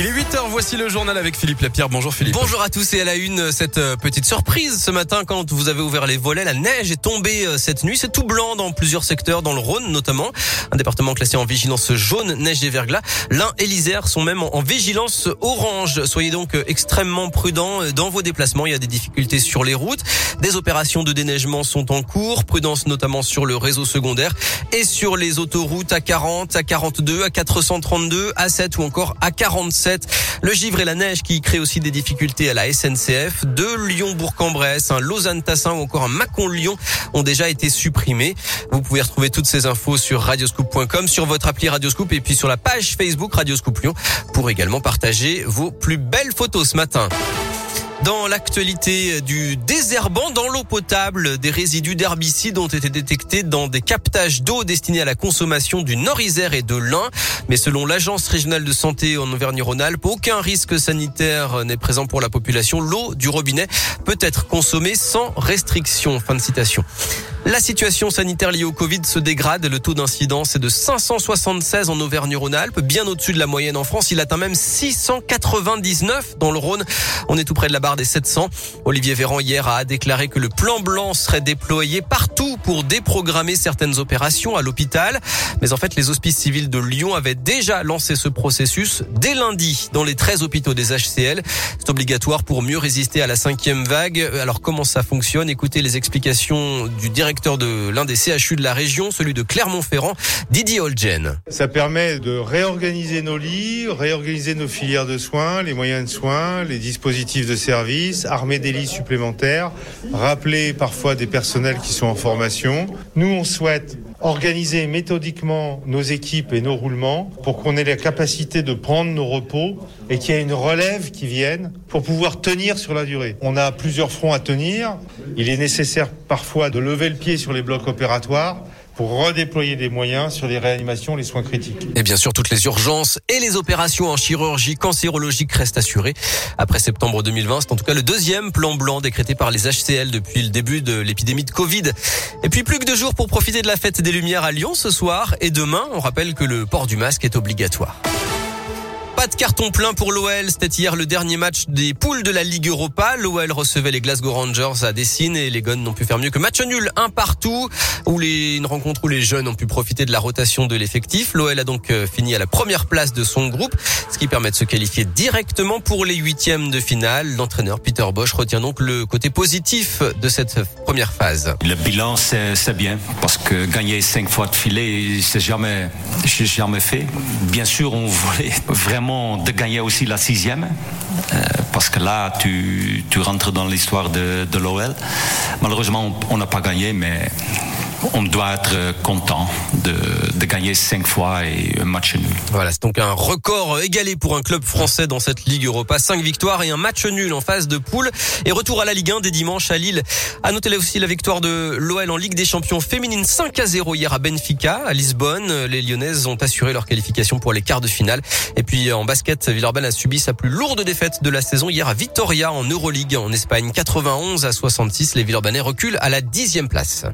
Il est 8h, voici le journal avec Philippe Lapierre. Bonjour Philippe. Bonjour à tous et à la une, cette euh, petite surprise ce matin quand vous avez ouvert les volets, la neige est tombée euh, cette nuit. C'est tout blanc dans plusieurs secteurs, dans le Rhône notamment. Un département classé en vigilance jaune, neige et verglas. L'Ain et l'Isère sont même en vigilance orange. Soyez donc euh, extrêmement prudents dans vos déplacements. Il y a des difficultés sur les routes. Des opérations de déneigement sont en cours. Prudence notamment sur le réseau secondaire et sur les autoroutes à 40, à 42, à 432, à 7 ou encore à 47. Le givre et la neige qui créent aussi des difficultés à la SNCF. Deux Lyon-Bourg-en-Bresse, un Lausanne-Tassin ou encore un Mâcon-Lyon ont déjà été supprimés. Vous pouvez retrouver toutes ces infos sur radioscoop.com, sur votre appli Radioscoop et puis sur la page Facebook Radioscoop Lyon pour également partager vos plus belles photos ce matin. Dans l'actualité du désherbant dans l'eau potable, des résidus d'herbicides ont été détectés dans des captages d'eau destinés à la consommation du Nord-Isère et de l'Ain. Mais selon l'Agence régionale de santé en Auvergne-Rhône-Alpes, aucun risque sanitaire n'est présent pour la population. L'eau du robinet peut être consommée sans restriction. Fin de citation. La situation sanitaire liée au Covid se dégrade. Le taux d'incidence est de 576 en Auvergne-Rhône-Alpes, bien au-dessus de la moyenne en France. Il atteint même 699 dans le Rhône. On est tout près de la barre des 700. Olivier Véran hier a déclaré que le plan blanc serait déployé partout pour déprogrammer certaines opérations à l'hôpital. Mais en fait, les hospices civils de Lyon avaient déjà lancé ce processus dès lundi dans les 13 hôpitaux des HCL. C'est obligatoire pour mieux résister à la cinquième vague. Alors comment ça fonctionne? Écoutez les explications du directeur de l'un des CHU de la région, celui de Clermont-Ferrand, Didier Olgen. Ça permet de réorganiser nos lits, réorganiser nos filières de soins, les moyens de soins, les dispositifs de service, armer des lits supplémentaires, rappeler parfois des personnels qui sont en formation. Nous, on souhaite organiser méthodiquement nos équipes et nos roulements pour qu'on ait la capacité de prendre nos repos et qu'il y ait une relève qui vienne pour pouvoir tenir sur la durée. On a plusieurs fronts à tenir. Il est nécessaire parfois de lever le pied sur les blocs opératoires pour redéployer des moyens sur les réanimations, les soins critiques. Et bien sûr, toutes les urgences et les opérations en chirurgie cancérologique restent assurées. Après septembre 2020, c'est en tout cas le deuxième plan blanc décrété par les HCL depuis le début de l'épidémie de Covid. Et puis plus que deux jours pour profiter de la fête des Lumières à Lyon ce soir et demain. On rappelle que le port du masque est obligatoire. Pas de carton plein pour l'OL. C'était hier le dernier match des poules de la Ligue Europa. L'OL recevait les Glasgow Rangers à Dessine et les Gones n'ont pu faire mieux que match nul un partout où les, une rencontre où les jeunes ont pu profiter de la rotation de l'effectif. L'OL a donc euh, fini à la première place de son groupe, ce qui permet de se qualifier directement pour les huitièmes de finale. L'entraîneur Peter Bosch retient donc le côté positif de cette première phase. Le bilan, c'est bien parce que gagner cinq fois de filet, c'est jamais, jamais fait. Bien sûr, on voulait vraiment de gagner aussi la sixième, euh, parce que là, tu, tu rentres dans l'histoire de, de l'OL. Malheureusement, on n'a pas gagné, mais on doit être content de, de, gagner cinq fois et un match nul. Voilà, c'est donc un record égalé pour un club français dans cette Ligue Europa. Cinq victoires et un match nul en phase de poule. Et retour à la Ligue 1 dès dimanche à Lille. À noter là aussi la victoire de l'OL en Ligue des Champions féminine 5 à 0 hier à Benfica, à Lisbonne. Les Lyonnaises ont assuré leur qualification pour les quarts de finale. Et puis en basket, Villeurbanne a subi sa plus lourde défaite de la saison hier à Vitoria en Euroleague en Espagne. 91 à 66. Les Villeurbanais reculent à la dixième place.